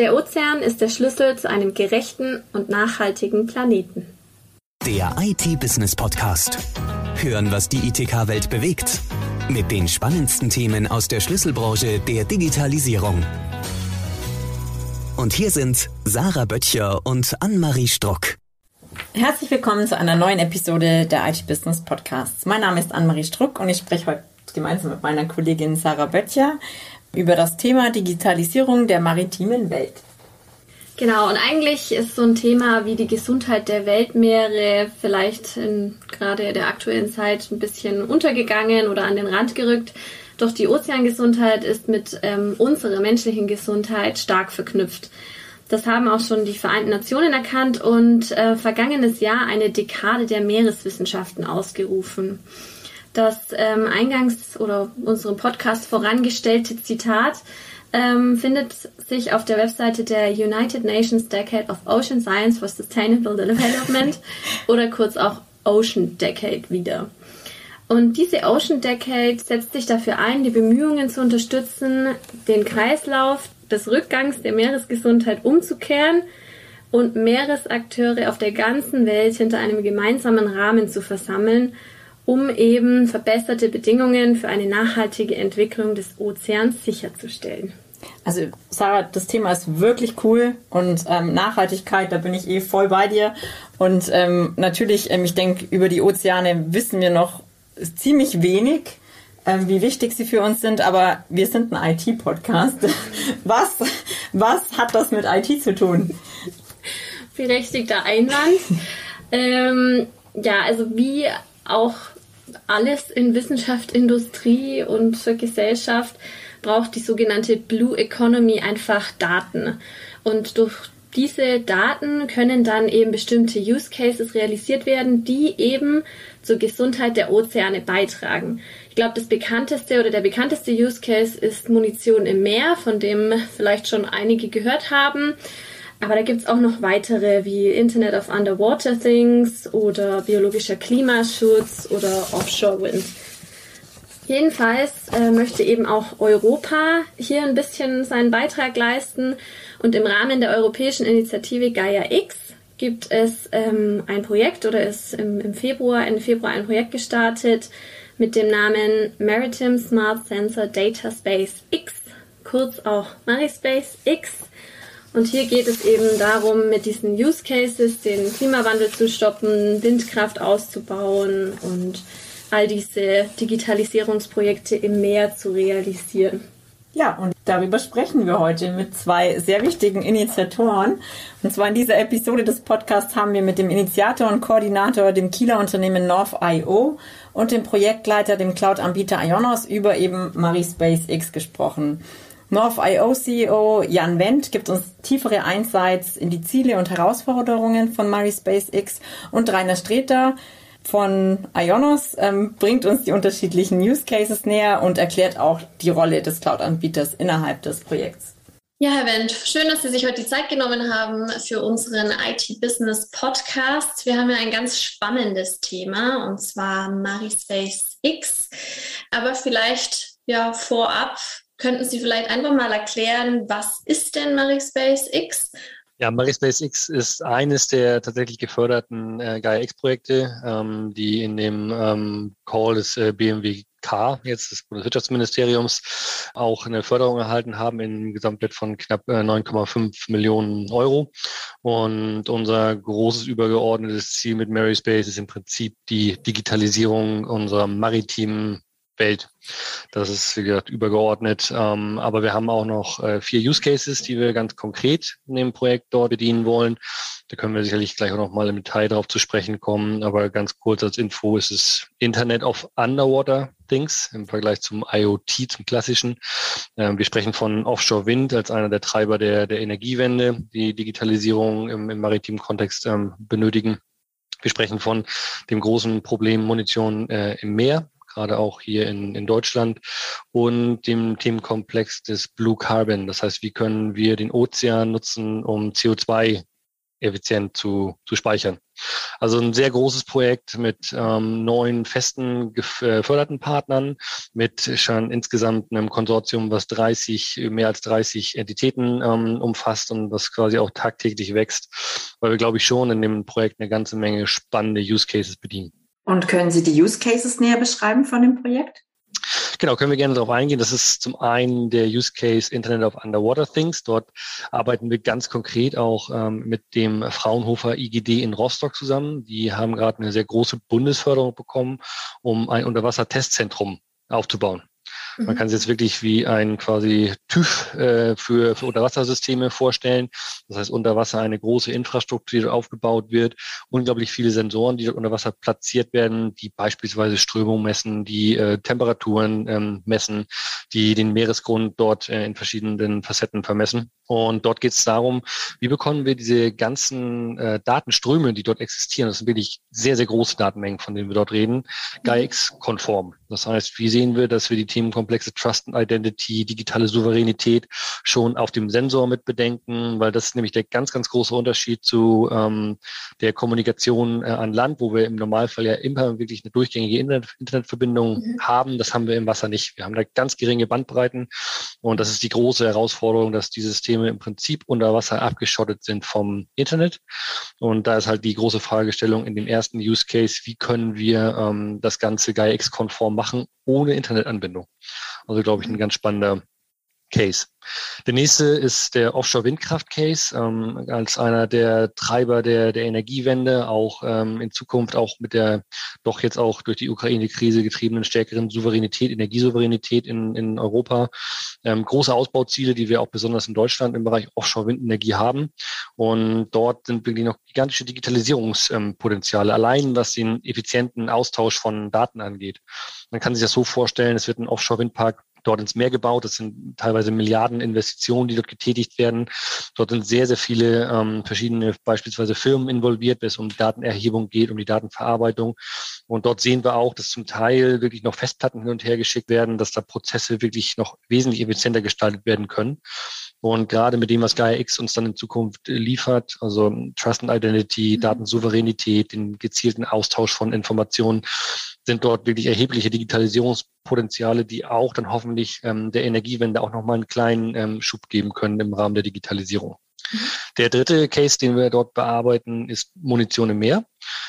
Der Ozean ist der Schlüssel zu einem gerechten und nachhaltigen Planeten. Der IT-Business Podcast. Hören, was die ITK-Welt bewegt. Mit den spannendsten Themen aus der Schlüsselbranche der Digitalisierung. Und hier sind Sarah Böttcher und Annemarie Struck. Herzlich willkommen zu einer neuen Episode der IT-Business Podcasts. Mein Name ist Annemarie Struck und ich spreche heute gemeinsam mit meiner Kollegin Sarah Böttcher über das Thema Digitalisierung der maritimen Welt. Genau, und eigentlich ist so ein Thema wie die Gesundheit der Weltmeere vielleicht in gerade der aktuellen Zeit ein bisschen untergegangen oder an den Rand gerückt. Doch die Ozeangesundheit ist mit ähm, unserer menschlichen Gesundheit stark verknüpft. Das haben auch schon die Vereinten Nationen erkannt und äh, vergangenes Jahr eine Dekade der Meereswissenschaften ausgerufen. Das ähm, eingangs oder unserem Podcast vorangestellte Zitat ähm, findet sich auf der Webseite der United Nations Decade of Ocean Science for Sustainable Development oder kurz auch Ocean Decade wieder. Und diese Ocean Decade setzt sich dafür ein, die Bemühungen zu unterstützen, den Kreislauf des Rückgangs der Meeresgesundheit umzukehren und Meeresakteure auf der ganzen Welt hinter einem gemeinsamen Rahmen zu versammeln, um eben verbesserte Bedingungen für eine nachhaltige Entwicklung des Ozeans sicherzustellen. Also Sarah, das Thema ist wirklich cool und ähm, Nachhaltigkeit, da bin ich eh voll bei dir. Und ähm, natürlich, ähm, ich denke, über die Ozeane wissen wir noch ziemlich wenig, ähm, wie wichtig sie für uns sind, aber wir sind ein IT-Podcast. Was, was hat das mit IT zu tun? Berechtigter Einwand. ähm, ja, also wie auch alles in Wissenschaft, Industrie und Gesellschaft braucht die sogenannte Blue Economy einfach Daten. Und durch diese Daten können dann eben bestimmte Use Cases realisiert werden, die eben zur Gesundheit der Ozeane beitragen. Ich glaube, das bekannteste oder der bekannteste Use Case ist Munition im Meer, von dem vielleicht schon einige gehört haben. Aber da gibt es auch noch weitere wie Internet of Underwater Things oder biologischer Klimaschutz oder Offshore Wind. Jedenfalls äh, möchte eben auch Europa hier ein bisschen seinen Beitrag leisten und im Rahmen der europäischen Initiative Gaia X gibt es ähm, ein Projekt oder ist im, im Februar, Ende Februar ein Projekt gestartet mit dem Namen Maritime Smart Sensor Data Space X, kurz auch Marispace X. Und hier geht es eben darum, mit diesen Use Cases den Klimawandel zu stoppen, Windkraft auszubauen und all diese Digitalisierungsprojekte im Meer zu realisieren. Ja, und darüber sprechen wir heute mit zwei sehr wichtigen Initiatoren. Und zwar in dieser Episode des Podcasts haben wir mit dem Initiator und Koordinator, dem Kieler Unternehmen North.io und dem Projektleiter, dem Cloud-Anbieter Ionos über eben Marispace X gesprochen. North.io CEO Jan Wendt gibt uns tiefere Insights in die Ziele und Herausforderungen von Marispace X und Rainer Streter, von Ionos ähm, bringt uns die unterschiedlichen Use Cases näher und erklärt auch die Rolle des Cloud-Anbieters innerhalb des Projekts. Ja, Herr Wendt, schön, dass Sie sich heute die Zeit genommen haben für unseren IT-Business Podcast. Wir haben ja ein ganz spannendes Thema und zwar Marispace X. Aber vielleicht ja vorab könnten Sie vielleicht einfach mal erklären, was ist denn Marispace X ja, Marispace X ist eines der tatsächlich geförderten äh, Gaia-X-Projekte, ähm, die in dem ähm, Call des äh, BMWK, jetzt des Bundeswirtschaftsministeriums, auch eine Förderung erhalten haben in Gesamtwert von knapp äh, 9,5 Millionen Euro. Und unser großes übergeordnetes Ziel mit Marispace ist im Prinzip die Digitalisierung unserer maritimen Welt. Das ist, wie gesagt, übergeordnet. Ähm, aber wir haben auch noch äh, vier Use Cases, die wir ganz konkret in dem Projekt dort bedienen wollen. Da können wir sicherlich gleich auch noch mal im Detail darauf zu sprechen kommen. Aber ganz kurz als Info ist es Internet of Underwater Things im Vergleich zum IoT, zum klassischen. Ähm, wir sprechen von Offshore Wind als einer der Treiber der, der Energiewende, die Digitalisierung im, im maritimen Kontext ähm, benötigen. Wir sprechen von dem großen Problem Munition äh, im Meer, gerade auch hier in, in Deutschland, und dem Themenkomplex des Blue Carbon. Das heißt, wie können wir den Ozean nutzen, um CO2 effizient zu, zu speichern. Also ein sehr großes Projekt mit ähm, neun festen geförderten Partnern, mit schon insgesamt einem Konsortium, was 30, mehr als 30 Entitäten ähm, umfasst und was quasi auch tagtäglich wächst, weil wir, glaube ich, schon in dem Projekt eine ganze Menge spannende Use Cases bedienen. Und können Sie die Use Cases näher beschreiben von dem Projekt? Genau, können wir gerne darauf eingehen. Das ist zum einen der Use Case Internet of Underwater Things. Dort arbeiten wir ganz konkret auch ähm, mit dem Fraunhofer IGD in Rostock zusammen. Die haben gerade eine sehr große Bundesförderung bekommen, um ein Unterwasser-Testzentrum aufzubauen. Man kann sich jetzt wirklich wie ein quasi TÜV äh, für, für Unterwassersysteme vorstellen. Das heißt, unter Wasser eine große Infrastruktur, die dort aufgebaut wird, unglaublich viele Sensoren, die dort unter Wasser platziert werden, die beispielsweise Strömung messen, die äh, Temperaturen ähm, messen, die den Meeresgrund dort äh, in verschiedenen Facetten vermessen. Und dort geht es darum, wie bekommen wir diese ganzen äh, Datenströme, die dort existieren, das sind wirklich sehr, sehr große Datenmengen, von denen wir dort reden, GAIX-konform. Das heißt, wie sehen wir, dass wir die Themenkomplexe Trust and Identity, digitale Souveränität schon auf dem Sensor mit bedenken, weil das ist nämlich der ganz, ganz große Unterschied zu ähm, der Kommunikation äh, an Land, wo wir im Normalfall ja immer wirklich eine durchgängige Internet Internetverbindung mhm. haben. Das haben wir im Wasser nicht. Wir haben da ganz geringe Bandbreiten und das ist die große Herausforderung, dass die Systeme im Prinzip unter Wasser abgeschottet sind vom Internet. Und da ist halt die große Fragestellung in dem ersten Use Case, wie können wir ähm, das Ganze GAIA-X-konform machen ohne Internetanbindung. Also glaube ich ein ganz spannender Case. Der nächste ist der Offshore-Windkraft-Case ähm, als einer der Treiber der, der Energiewende, auch ähm, in Zukunft auch mit der doch jetzt auch durch die Ukraine-Krise getriebenen stärkeren Souveränität, Energiesouveränität in, in Europa. Ähm, große Ausbauziele, die wir auch besonders in Deutschland im Bereich Offshore-Windenergie haben. Und dort sind wirklich noch gigantische Digitalisierungspotenziale, allein was den effizienten Austausch von Daten angeht. Man kann sich das so vorstellen, es wird ein Offshore-Windpark dort ins Meer gebaut. Das sind teilweise Milliarden Investitionen, die dort getätigt werden. Dort sind sehr, sehr viele ähm, verschiedene beispielsweise Firmen involviert, wenn es um Datenerhebung geht, um die Datenverarbeitung. Und dort sehen wir auch, dass zum Teil wirklich noch Festplatten hin und her geschickt werden, dass da Prozesse wirklich noch wesentlich effizienter gestaltet werden können. Und gerade mit dem, was Gaia X uns dann in Zukunft liefert, also Trust and Identity, mhm. Datensouveränität, den gezielten Austausch von Informationen, sind dort wirklich erhebliche Digitalisierungspotenziale, die auch dann hoffentlich ähm, der Energiewende auch nochmal einen kleinen ähm, Schub geben können im Rahmen der Digitalisierung. Mhm. Der dritte Case, den wir dort bearbeiten, ist Munition im Meer.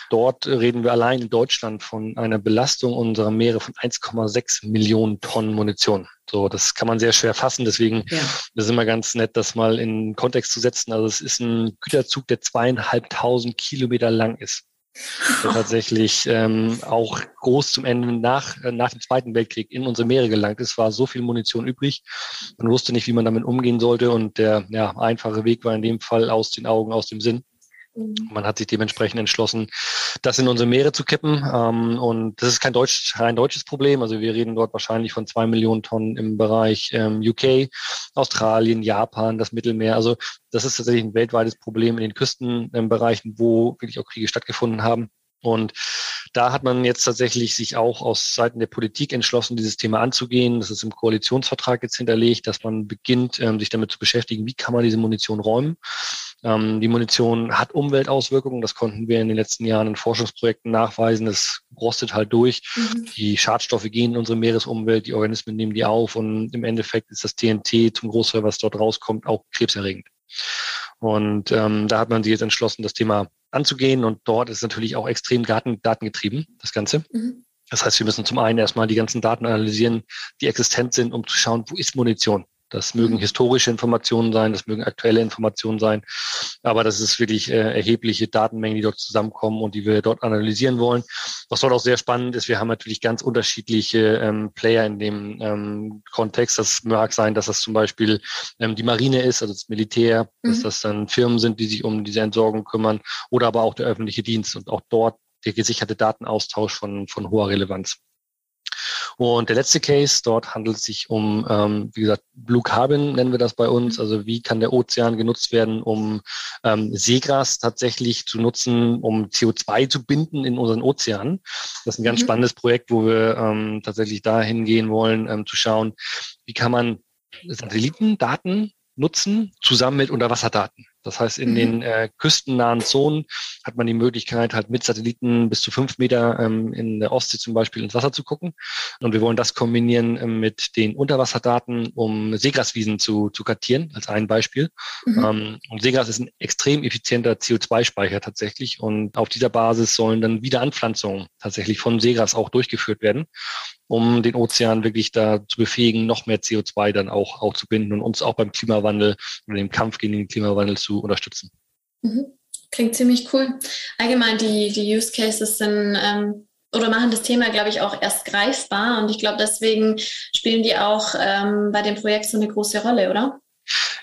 Dort reden wir allein in Deutschland von einer Belastung unserer Meere von 1,6 Millionen Tonnen Munition. So, das kann man sehr schwer fassen. Deswegen ja. ist immer ganz nett, das mal in Kontext zu setzen. Also es ist ein Güterzug, der zweieinhalbtausend Kilometer lang ist der tatsächlich ähm, auch groß zum Ende nach, äh, nach dem Zweiten Weltkrieg in unsere Meere gelangt ist, war so viel Munition übrig. Man wusste nicht, wie man damit umgehen sollte und der ja, einfache Weg war in dem Fall aus den Augen, aus dem Sinn. Mhm. Man hat sich dementsprechend entschlossen, das in unsere Meere zu kippen. Ähm, und das ist kein deutsch, rein deutsches Problem. Also wir reden dort wahrscheinlich von zwei Millionen Tonnen im Bereich ähm, UK, Australien, Japan, das Mittelmeer. Also das ist tatsächlich ein weltweites Problem in den Küstenbereichen, wo wirklich auch Kriege stattgefunden haben. Und da hat man jetzt tatsächlich sich auch aus Seiten der Politik entschlossen, dieses Thema anzugehen. Das ist im Koalitionsvertrag jetzt hinterlegt, dass man beginnt, ähm, sich damit zu beschäftigen, wie kann man diese Munition räumen. Ähm, die Munition hat Umweltauswirkungen. Das konnten wir in den letzten Jahren in Forschungsprojekten nachweisen. Das rostet halt durch. Mhm. Die Schadstoffe gehen in unsere Meeresumwelt, die Organismen nehmen die auf und im Endeffekt ist das TNT zum Großteil, was dort rauskommt, auch krebserregend. Und ähm, da hat man sich jetzt entschlossen, das Thema anzugehen. Und dort ist natürlich auch extrem Daten, datengetrieben, das Ganze. Mhm. Das heißt, wir müssen zum einen erstmal die ganzen Daten analysieren, die existent sind, um zu schauen, wo ist Munition? Das mögen mhm. historische Informationen sein, das mögen aktuelle Informationen sein, aber das ist wirklich äh, erhebliche Datenmengen, die dort zusammenkommen und die wir dort analysieren wollen. Was dort auch sehr spannend ist, wir haben natürlich ganz unterschiedliche ähm, Player in dem ähm, Kontext. Das mag sein, dass das zum Beispiel ähm, die Marine ist, also das Militär, mhm. dass das dann Firmen sind, die sich um diese Entsorgung kümmern oder aber auch der öffentliche Dienst und auch dort der gesicherte Datenaustausch von, von hoher Relevanz. Und der letzte Case, dort handelt es sich um, ähm, wie gesagt, Blue Carbon nennen wir das bei uns. Also wie kann der Ozean genutzt werden, um ähm, Seegras tatsächlich zu nutzen, um CO2 zu binden in unseren Ozeanen. Das ist ein ganz mhm. spannendes Projekt, wo wir ähm, tatsächlich dahin gehen wollen, ähm, zu schauen, wie kann man Satellitendaten nutzen, zusammen mit Unterwasserdaten. Das heißt, in mhm. den äh, küstennahen Zonen hat man die Möglichkeit, halt mit Satelliten bis zu fünf Meter ähm, in der Ostsee zum Beispiel ins Wasser zu gucken. Und wir wollen das kombinieren ähm, mit den Unterwasserdaten, um Seegraswiesen zu, zu kartieren, als ein Beispiel. Mhm. Ähm, und Seegras ist ein extrem effizienter CO2-Speicher tatsächlich. Und auf dieser Basis sollen dann wieder Anpflanzungen tatsächlich von Seegras auch durchgeführt werden um den Ozean wirklich da zu befähigen, noch mehr CO2 dann auch, auch zu binden und uns auch beim Klimawandel oder dem Kampf gegen den Klimawandel zu unterstützen. Mhm. Klingt ziemlich cool. Allgemein die, die Use Cases sind ähm, oder machen das Thema, glaube ich, auch erst greifbar. Und ich glaube, deswegen spielen die auch ähm, bei dem Projekt so eine große Rolle, oder?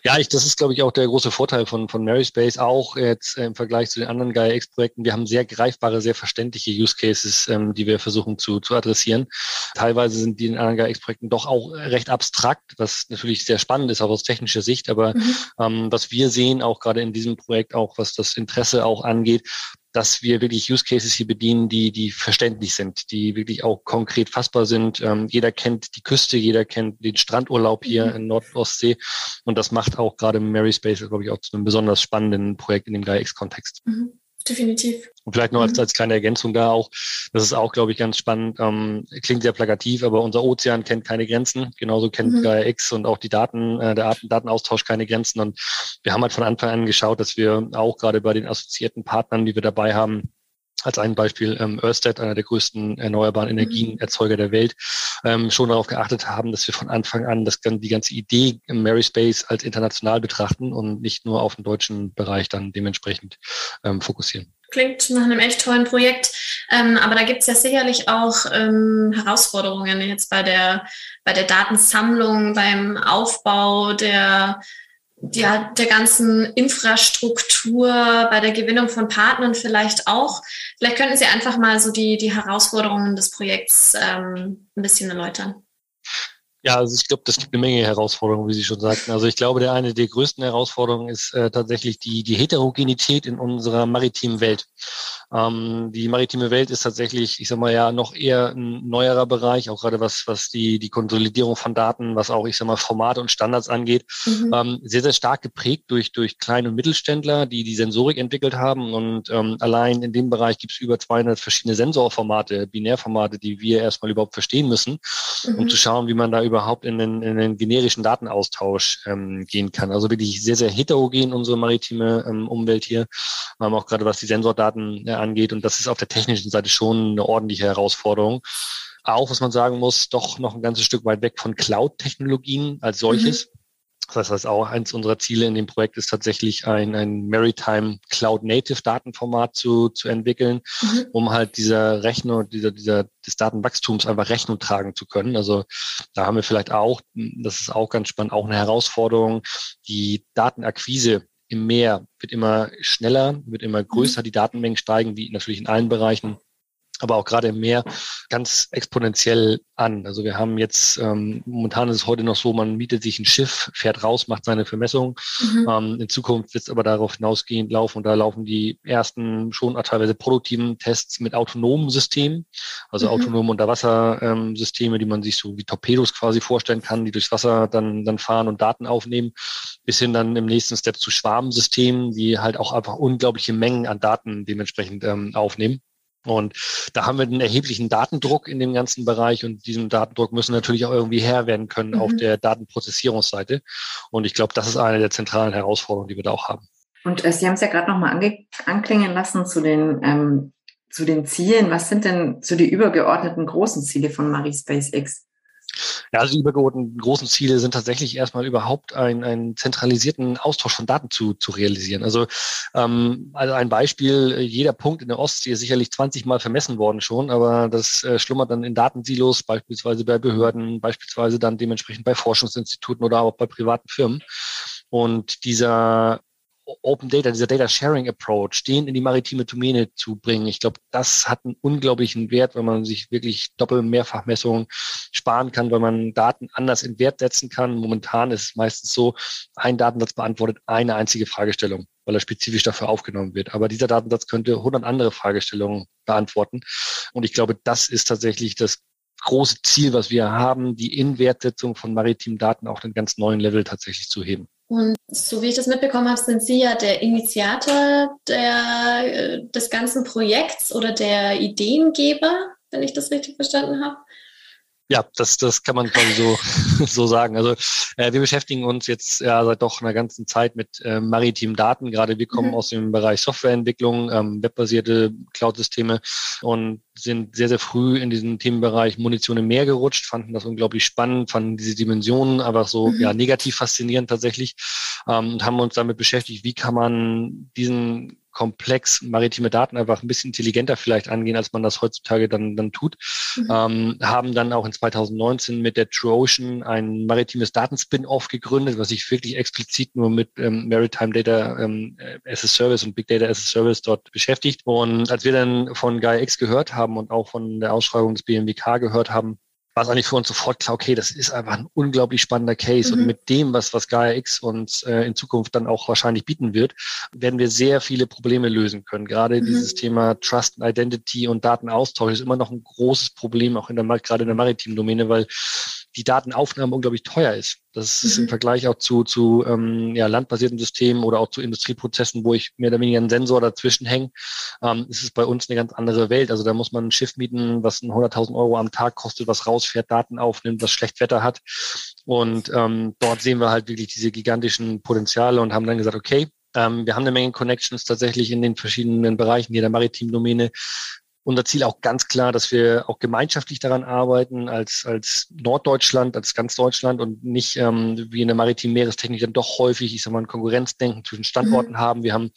Ja, ich, das ist, glaube ich, auch der große Vorteil von, von Maryspace, auch jetzt äh, im Vergleich zu den anderen Gaia-X-Projekten. Wir haben sehr greifbare, sehr verständliche Use Cases, ähm, die wir versuchen zu, zu adressieren. Teilweise sind die in anderen Gaia-X-Projekten doch auch recht abstrakt, was natürlich sehr spannend ist, auch aus technischer Sicht. Aber mhm. ähm, was wir sehen, auch gerade in diesem Projekt, auch was das Interesse auch angeht, dass wir wirklich Use Cases hier bedienen, die, die verständlich sind, die wirklich auch konkret fassbar sind. Ähm, jeder kennt die Küste, jeder kennt den Strandurlaub hier mhm. in Nordostsee. Und das macht auch gerade Mary Space, glaube ich, auch zu einem besonders spannenden Projekt in dem GaiaX-Kontext. Mhm definitiv. Und vielleicht noch als, mhm. als kleine Ergänzung da auch, das ist auch, glaube ich, ganz spannend, ähm, klingt sehr plakativ, aber unser Ozean kennt keine Grenzen. Genauso kennt mhm. Gaia X und auch die Daten, äh, der Datenaustausch keine Grenzen. Und wir haben halt von Anfang an geschaut, dass wir auch gerade bei den assoziierten Partnern, die wir dabei haben, als ein Beispiel ähm, Ørsted, einer der größten erneuerbaren mhm. Energienerzeuger der Welt, ähm, schon darauf geachtet haben, dass wir von Anfang an das, die ganze Idee im Mary Space als international betrachten und nicht nur auf den deutschen Bereich dann dementsprechend ähm, fokussieren. Klingt nach einem echt tollen Projekt, ähm, aber da gibt es ja sicherlich auch ähm, Herausforderungen jetzt bei der, bei der Datensammlung, beim Aufbau der ja, der ganzen Infrastruktur, bei der Gewinnung von Partnern vielleicht auch. Vielleicht könnten Sie einfach mal so die, die Herausforderungen des Projekts ähm, ein bisschen erläutern. Ja, also ich glaube, das gibt eine Menge Herausforderungen, wie Sie schon sagten. Also ich glaube, der eine der größten Herausforderungen ist äh, tatsächlich die, die Heterogenität in unserer maritimen Welt. Ähm, die maritime Welt ist tatsächlich, ich sag mal ja, noch eher ein neuerer Bereich, auch gerade was, was die, die Konsolidierung von Daten, was auch, ich sag mal, Formate und Standards angeht, mhm. ähm, sehr, sehr stark geprägt durch, durch Klein- und Mittelständler, die die Sensorik entwickelt haben. Und ähm, allein in dem Bereich gibt es über 200 verschiedene Sensorformate, Binärformate, die wir erstmal überhaupt verstehen müssen, mhm. um zu schauen, wie man da überhaupt in den, in den generischen Datenaustausch ähm, gehen kann. Also wirklich sehr, sehr heterogen unsere maritime ähm, Umwelt hier. Haben auch gerade was die Sensordaten äh, angeht. Und das ist auf der technischen Seite schon eine ordentliche Herausforderung. Auch, was man sagen muss, doch noch ein ganzes Stück weit weg von Cloud-Technologien als solches. Mhm. Das heißt, auch eins unserer Ziele in dem Projekt ist tatsächlich ein, ein Maritime Cloud Native Datenformat zu, zu entwickeln, mhm. um halt dieser Rechner, dieser, dieser, des Datenwachstums einfach Rechnung tragen zu können. Also da haben wir vielleicht auch, das ist auch ganz spannend, auch eine Herausforderung, die Datenakquise im Meer wird immer schneller, wird immer größer, mhm. die Datenmengen steigen, wie natürlich in allen Bereichen aber auch gerade im Meer ganz exponentiell an. Also wir haben jetzt, ähm, momentan ist es heute noch so, man mietet sich ein Schiff, fährt raus, macht seine Vermessung. Mhm. Ähm, in Zukunft wird es aber darauf hinausgehend laufen und da laufen die ersten schon teilweise produktiven Tests mit autonomen Systemen, also mhm. autonome Unterwassersysteme, ähm, die man sich so wie Torpedos quasi vorstellen kann, die durchs Wasser dann, dann fahren und Daten aufnehmen, bis hin dann im nächsten Step zu Schwarmsystemen, die halt auch einfach unglaubliche Mengen an Daten dementsprechend ähm, aufnehmen. Und da haben wir einen erheblichen Datendruck in dem ganzen Bereich und diesem Datendruck müssen natürlich auch irgendwie Herr werden können mhm. auf der Datenprozessierungsseite. Und ich glaube, das ist eine der zentralen Herausforderungen, die wir da auch haben. Und äh, Sie haben es ja gerade nochmal anklingen lassen zu den, ähm, zu den Zielen. Was sind denn so die übergeordneten großen Ziele von Marie SpaceX? Ja, also die übergeordneten großen Ziele sind tatsächlich erstmal überhaupt ein, einen zentralisierten Austausch von Daten zu, zu realisieren. Also, ähm, also ein Beispiel, jeder Punkt in der Ostsee ist sicherlich 20 Mal vermessen worden schon, aber das äh, schlummert dann in Datensilos, beispielsweise bei Behörden, beispielsweise dann dementsprechend bei Forschungsinstituten oder auch bei privaten Firmen. Und dieser Open Data, dieser Data Sharing Approach, den in die maritime Domäne zu bringen. Ich glaube, das hat einen unglaublichen Wert, wenn man sich wirklich Doppel- und Mehrfachmessungen sparen kann, weil man Daten anders in Wert setzen kann. Momentan ist es meistens so, ein Datensatz beantwortet eine einzige Fragestellung, weil er spezifisch dafür aufgenommen wird. Aber dieser Datensatz könnte 100 andere Fragestellungen beantworten. Und ich glaube, das ist tatsächlich das große Ziel, was wir haben, die Inwertsetzung von maritimen Daten auf einen ganz neuen Level tatsächlich zu heben. Und so wie ich das mitbekommen habe, sind Sie ja der Initiator der, äh, des ganzen Projekts oder der Ideengeber, wenn ich das richtig verstanden habe. Ja, das, das kann man quasi so, so sagen. Also äh, wir beschäftigen uns jetzt ja seit doch einer ganzen Zeit mit äh, maritimen Daten. Gerade wir kommen mhm. aus dem Bereich Softwareentwicklung, ähm, webbasierte Cloud-Systeme und sind sehr, sehr früh in diesen Themenbereich Munition im Meer gerutscht, fanden das unglaublich spannend, fanden diese Dimensionen einfach so mhm. ja, negativ faszinierend tatsächlich ähm, und haben uns damit beschäftigt, wie kann man diesen komplex maritime Daten einfach ein bisschen intelligenter vielleicht angehen, als man das heutzutage dann, dann tut. Mhm. Ähm, haben dann auch in 2019 mit der True Ocean ein maritimes Datenspin-Off gegründet, was sich wirklich explizit nur mit ähm, Maritime Data ähm, as a Service und Big Data as a Service dort beschäftigt. Und als wir dann von GaiaX gehört haben und auch von der Ausschreibung des BMWK gehört haben, war es eigentlich für uns sofort klar, okay, das ist einfach ein unglaublich spannender Case. Mhm. Und mit dem, was, was Gaia X uns äh, in Zukunft dann auch wahrscheinlich bieten wird, werden wir sehr viele Probleme lösen können. Gerade mhm. dieses Thema Trust and Identity und Datenaustausch ist immer noch ein großes Problem, auch in der, gerade in der maritimen Domäne, weil die Datenaufnahme unglaublich teuer ist. Das ist mhm. im Vergleich auch zu, zu ähm, ja, landbasierten Systemen oder auch zu Industrieprozessen, wo ich mehr oder weniger einen Sensor dazwischen hänge, ähm, ist es bei uns eine ganz andere Welt. Also da muss man ein Schiff mieten, was 100.000 Euro am Tag kostet, was rausfährt, Daten aufnimmt, was schlecht Wetter hat. Und ähm, dort sehen wir halt wirklich diese gigantischen Potenziale und haben dann gesagt, okay, ähm, wir haben eine Menge Connections tatsächlich in den verschiedenen Bereichen hier der maritimen Domäne unser Ziel auch ganz klar, dass wir auch gemeinschaftlich daran arbeiten, als, als Norddeutschland, als ganz Deutschland und nicht ähm, wie in der maritimen Meerestechnik dann doch häufig, ich sag mal, ein Konkurrenzdenken zwischen Standorten mhm. haben. Wir haben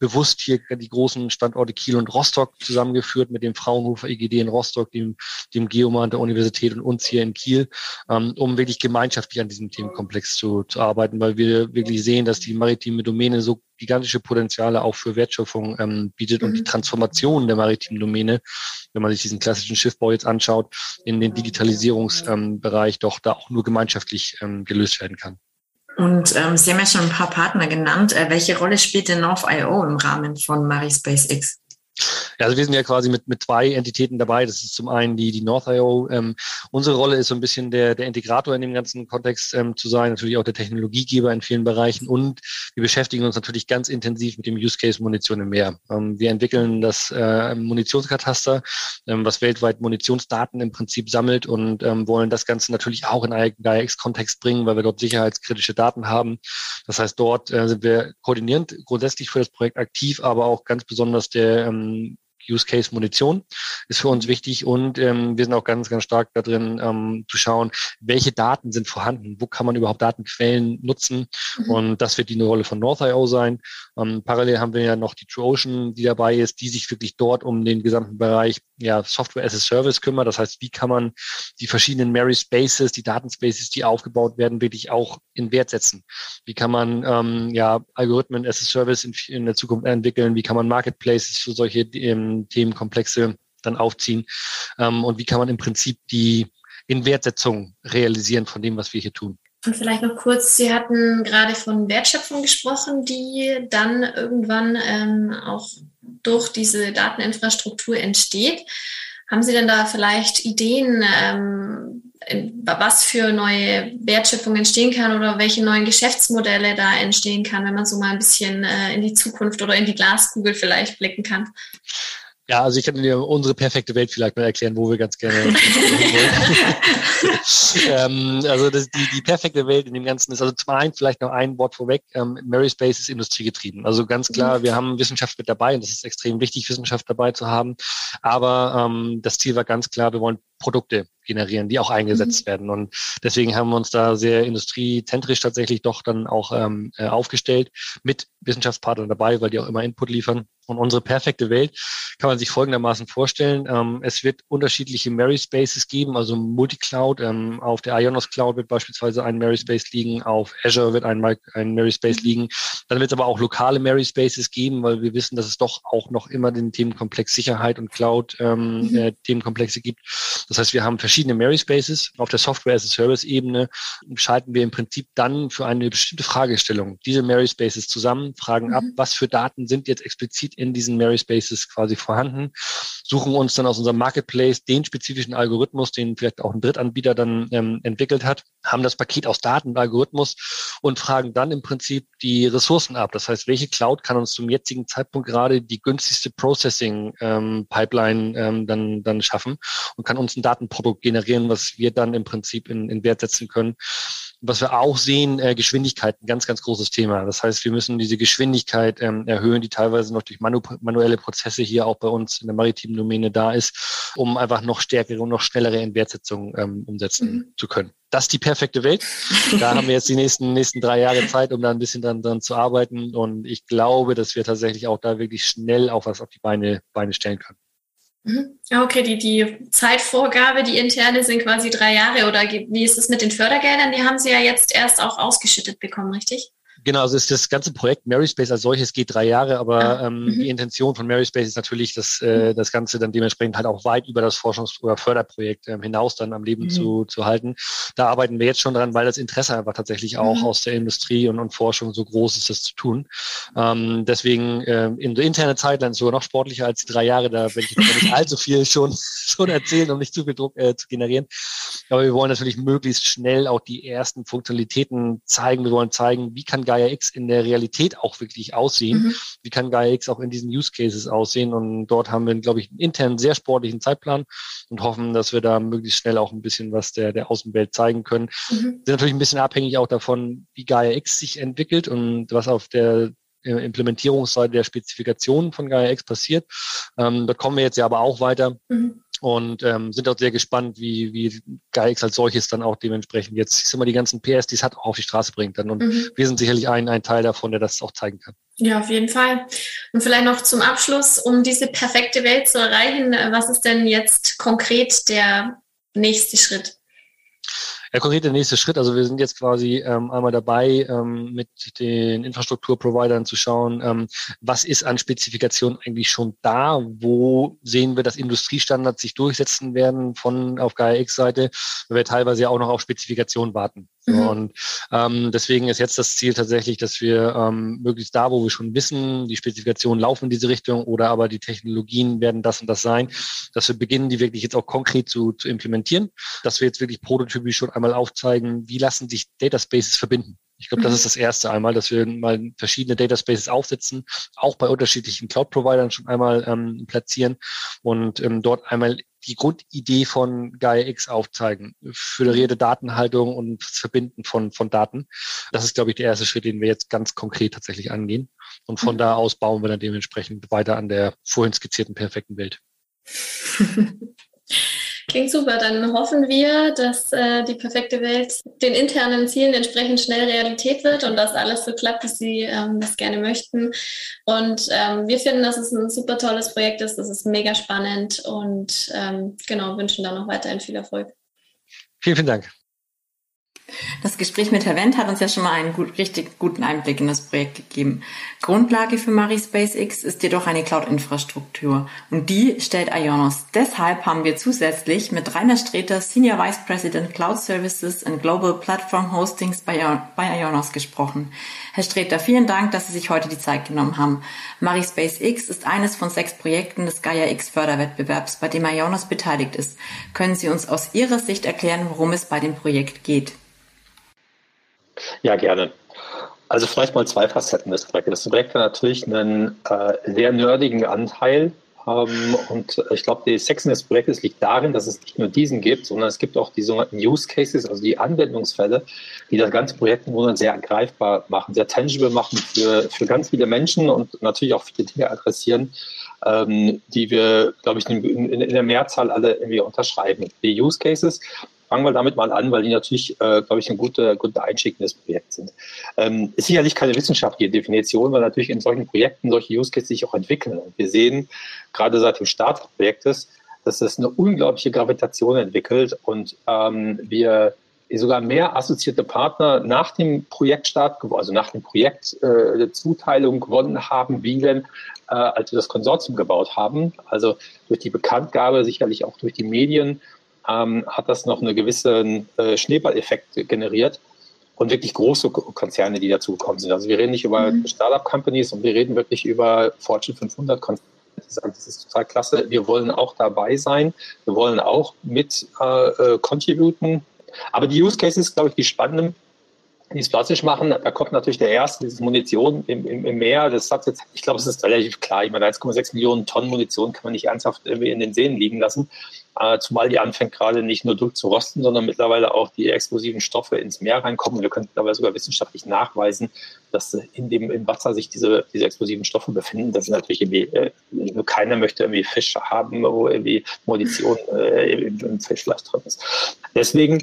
bewusst hier die großen Standorte Kiel und Rostock zusammengeführt mit dem Fraunhofer IGD in Rostock, dem, dem Geoman der Universität und uns hier in Kiel, ähm, um wirklich gemeinschaftlich an diesem Themenkomplex zu, zu arbeiten, weil wir wirklich sehen, dass die maritime Domäne so gigantische Potenziale auch für Wertschöpfung ähm, bietet mhm. und die mhm. Transformation der maritimen Domäne, wenn man sich diesen klassischen Schiffbau jetzt anschaut, in den Digitalisierungsbereich ähm, doch da auch nur gemeinschaftlich ähm, gelöst werden kann. Und ähm, Sie haben ja schon ein paar Partner genannt. Äh, welche Rolle spielt denn North.io im Rahmen von Marispace X? Ja, also wir sind ja quasi mit, mit zwei Entitäten dabei. Das ist zum einen die, die North.io. Ähm, unsere Rolle ist so ein bisschen der, der Integrator in dem ganzen Kontext ähm, zu sein, natürlich auch der Technologiegeber in vielen Bereichen und wir beschäftigen uns natürlich ganz intensiv mit dem Use Case Munition im Meer. Ähm, wir entwickeln das äh, Munitionskataster, ähm, was weltweit Munitionsdaten im Prinzip sammelt und ähm, wollen das Ganze natürlich auch in einen GAIX-Kontext bringen, weil wir dort sicherheitskritische Daten haben. Das heißt, dort äh, sind wir koordinierend grundsätzlich für das Projekt aktiv, aber auch ganz besonders der ähm, ähm, Use Case Munition ist für uns wichtig und ähm, wir sind auch ganz, ganz stark da drin ähm, zu schauen, welche Daten sind vorhanden, wo kann man überhaupt Datenquellen nutzen mhm. und das wird die Rolle von North.io sein. Ähm, parallel haben wir ja noch die True Ocean, die dabei ist, die sich wirklich dort um den gesamten Bereich ja, Software as a Service kümmert. Das heißt, wie kann man die verschiedenen Mary Spaces, die Datenspaces, die aufgebaut werden, wirklich auch in Wert setzen? Wie kann man ähm, ja Algorithmen as a Service in, in der Zukunft entwickeln? Wie kann man Marketplaces für solche ähm, Themenkomplexe dann aufziehen ähm, und wie kann man im Prinzip die Inwertsetzung realisieren von dem, was wir hier tun. Und vielleicht noch kurz, Sie hatten gerade von Wertschöpfung gesprochen, die dann irgendwann ähm, auch durch diese Dateninfrastruktur entsteht. Haben Sie denn da vielleicht Ideen, ähm, was für neue Wertschöpfung entstehen kann oder welche neuen Geschäftsmodelle da entstehen kann, wenn man so mal ein bisschen äh, in die Zukunft oder in die Glaskugel vielleicht blicken kann? Ja, also ich kann dir unsere perfekte Welt vielleicht mal erklären, wo wir ganz gerne ähm, also das, die, die perfekte Welt in dem Ganzen ist, also zum einen vielleicht noch ein Wort vorweg, ähm, Mary Space ist industriegetrieben. Also ganz klar, mhm. wir haben Wissenschaft mit dabei und das ist extrem wichtig, Wissenschaft dabei zu haben. Aber ähm, das Ziel war ganz klar, wir wollen Produkte generieren, die auch eingesetzt mhm. werden. Und deswegen haben wir uns da sehr industriezentrisch tatsächlich doch dann auch ähm, äh, aufgestellt mit Wissenschaftspartnern dabei, weil die auch immer Input liefern. Und unsere perfekte Welt kann man sich folgendermaßen vorstellen. Ähm, es wird unterschiedliche Mary Spaces geben, also Multicloud. Ähm, auf der Ionos Cloud wird beispielsweise ein Mary Space liegen, auf Azure wird ein, ein Mary Space mhm. liegen. Dann wird es aber auch lokale Mary Spaces geben, weil wir wissen, dass es doch auch noch immer den Themenkomplex Sicherheit und Cloud ähm, mhm. äh, Themenkomplexe gibt. Das heißt, wir haben verschiedene Mary Spaces. Auf der Software as a Service Ebene schalten wir im Prinzip dann für eine bestimmte Fragestellung diese Mary Spaces zusammen, fragen mhm. ab, was für Daten sind jetzt explizit in diesen Mary Spaces quasi vorhanden, suchen uns dann aus unserem Marketplace den spezifischen Algorithmus, den vielleicht auch ein Drittanbieter dann ähm, entwickelt hat, haben das Paket aus Daten und Algorithmus und fragen dann im Prinzip die Ressourcen ab. Das heißt, welche Cloud kann uns zum jetzigen Zeitpunkt gerade die günstigste Processing-Pipeline ähm, ähm, dann, dann schaffen und kann uns ein Datenprodukt generieren, was wir dann im Prinzip in, in Wert setzen können was wir auch sehen, äh, Geschwindigkeit, ein ganz, ganz großes Thema. Das heißt, wir müssen diese Geschwindigkeit ähm, erhöhen, die teilweise noch durch manu manuelle Prozesse hier auch bei uns in der maritimen Domäne da ist, um einfach noch stärkere und noch schnellere Entwertsetzungen ähm, umsetzen mhm. zu können. Das ist die perfekte Welt. Da haben wir jetzt die nächsten, nächsten drei Jahre Zeit, um da ein bisschen dran, dran zu arbeiten. Und ich glaube, dass wir tatsächlich auch da wirklich schnell auch was auf die Beine, Beine stellen können. Mhm. Okay, die, die Zeitvorgabe, die interne sind quasi drei Jahre oder wie ist es mit den Fördergeldern? Die haben Sie ja jetzt erst auch ausgeschüttet bekommen, richtig? Genau, also ist das ganze Projekt Mary Space als solches geht drei Jahre, aber ah, ähm, mhm. die Intention von Mary Space ist natürlich, dass äh, mhm. das Ganze dann dementsprechend halt auch weit über das Forschungs- oder Förderprojekt ähm, hinaus dann am Leben mhm. zu, zu halten. Da arbeiten wir jetzt schon dran, weil das Interesse einfach tatsächlich auch mhm. aus der Industrie und, und Forschung so groß ist, das zu tun. Ähm, deswegen äh, in der interne Zeitline sogar noch sportlicher als die drei Jahre, da werde ich nicht allzu viel schon, schon erzählen, um nicht zu viel Druck äh, zu generieren. Aber wir wollen natürlich möglichst schnell auch die ersten Funktionalitäten zeigen. Wir wollen zeigen, wie kann Gaia X in der Realität auch wirklich aussehen? Mhm. Wie kann Gaia X auch in diesen Use Cases aussehen? Und dort haben wir, glaube ich, einen internen sehr sportlichen Zeitplan und hoffen, dass wir da möglichst schnell auch ein bisschen was der, der Außenwelt zeigen können. Mhm. Sind natürlich ein bisschen abhängig auch davon, wie Gaia X sich entwickelt und was auf der äh, Implementierungsseite der Spezifikationen von Gaia X passiert. Ähm, da kommen wir jetzt ja aber auch weiter. Mhm und ähm, sind auch sehr gespannt, wie, wie GAIX als solches dann auch dementsprechend jetzt, ich sag mal, die ganzen PS, die es hat, auch auf die Straße bringt dann. Und mhm. wir sind sicherlich ein, ein Teil davon, der das auch zeigen kann. Ja, auf jeden Fall. Und vielleicht noch zum Abschluss, um diese perfekte Welt zu erreichen, was ist denn jetzt konkret der nächste Schritt? Ja, konkret der nächste Schritt. Also wir sind jetzt quasi ähm, einmal dabei, ähm, mit den Infrastrukturprovidern zu schauen, ähm, was ist an Spezifikationen eigentlich schon da, wo sehen wir, dass Industriestandards sich durchsetzen werden von auf GAIA-X-Seite, weil wir teilweise ja auch noch auf Spezifikationen warten. So, mhm. Und ähm, deswegen ist jetzt das Ziel tatsächlich, dass wir ähm, möglichst da, wo wir schon wissen, die Spezifikationen laufen in diese Richtung oder aber die Technologien werden das und das sein, dass wir beginnen, die wirklich jetzt auch konkret zu, zu implementieren, dass wir jetzt wirklich prototypisch schon einmal aufzeigen, wie lassen sich Dataspaces verbinden. Ich glaube, das mhm. ist das erste einmal, dass wir mal verschiedene Dataspaces aufsetzen, auch bei unterschiedlichen Cloud-Providern schon einmal ähm, platzieren und ähm, dort einmal die Grundidee von Gaia X aufzeigen. Föderierte Datenhaltung und das Verbinden von, von Daten. Das ist, glaube ich, der erste Schritt, den wir jetzt ganz konkret tatsächlich angehen. Und von mhm. da aus bauen wir dann dementsprechend weiter an der vorhin skizzierten perfekten Welt. Klingt super. Dann hoffen wir, dass äh, die perfekte Welt den internen Zielen entsprechend schnell Realität wird und dass alles so klappt, wie Sie ähm, das gerne möchten. Und ähm, wir finden, dass es ein super tolles Projekt ist. Das ist mega spannend und ähm, genau wünschen da noch weiterhin viel Erfolg. Vielen, vielen Dank. Das Gespräch mit Herr Wendt hat uns ja schon mal einen gut, richtig guten Einblick in das Projekt gegeben. Grundlage für Mari SpaceX ist jedoch eine Cloud-Infrastruktur und die stellt Ionos. Deshalb haben wir zusätzlich mit Rainer Streter, Senior Vice President Cloud Services and Global Platform Hostings bei, Ionos gesprochen. Herr Streter, vielen Dank, dass Sie sich heute die Zeit genommen haben. Mari SpaceX ist eines von sechs Projekten des Gaia X Förderwettbewerbs, bei dem Ionos beteiligt ist. Können Sie uns aus Ihrer Sicht erklären, worum es bei dem Projekt geht? Ja, gerne. Also vielleicht mal zwei Facetten des Projektes. Das Projekt hat natürlich einen äh, sehr nerdigen Anteil. Ähm, und ich glaube, die Sexen des Projektes liegt darin, dass es nicht nur diesen gibt, sondern es gibt auch die sogenannten Use Cases, also die Anwendungsfälle, die das ganze Projekt im sehr ergreifbar machen, sehr tangible machen für, für ganz viele Menschen und natürlich auch viele Dinge adressieren, ähm, die wir, glaube ich, in, in, in, der Mehrzahl alle irgendwie unterschreiben. Die Use Cases fangen wir damit mal an, weil die natürlich, äh, glaube ich, ein guter, guter Einstieg in das Projekt sind. Ähm, ist sicherlich keine wissenschaftliche Definition, weil natürlich in solchen Projekten solche Use Cases sich auch entwickeln. Und wir sehen gerade seit dem Start des Projektes, dass es eine unglaubliche Gravitation entwickelt und ähm, wir sogar mehr assoziierte Partner nach dem Projektstart, also nach dem Projektzuteilung äh, gewonnen haben, wie denn, äh, als wir das Konsortium gebaut haben. Also durch die Bekanntgabe, sicherlich auch durch die Medien ähm, hat das noch einen gewissen äh, Schneeballeffekt generiert. und wirklich große Konzerne, die dazugekommen sind. Also wir reden nicht über mhm. Startup-Companies und wir reden wirklich über Fortune 500 Konzerne. Das ist total klasse. Wir wollen auch dabei sein. Wir wollen auch mit äh, äh contributen. Aber die Use Cases, glaube ich, die spannenden, die es plastisch machen, da kommt natürlich der erste, diese Munition im, im, im Meer. Das hat jetzt, ich glaube, es ist relativ klar. Ich meine, 1,6 Millionen Tonnen Munition kann man nicht ernsthaft irgendwie in den Seen liegen lassen. Äh, zumal die anfängt gerade nicht nur durchzurosten, sondern mittlerweile auch die explosiven Stoffe ins Meer reinkommen. Wir können mittlerweile sogar wissenschaftlich nachweisen, dass in dem im Wasser sich diese, diese explosiven Stoffe befinden. Das ist natürlich irgendwie, äh, keiner möchte irgendwie Fisch haben, wo irgendwie Munition äh, im, im Fischfleisch drin ist. Deswegen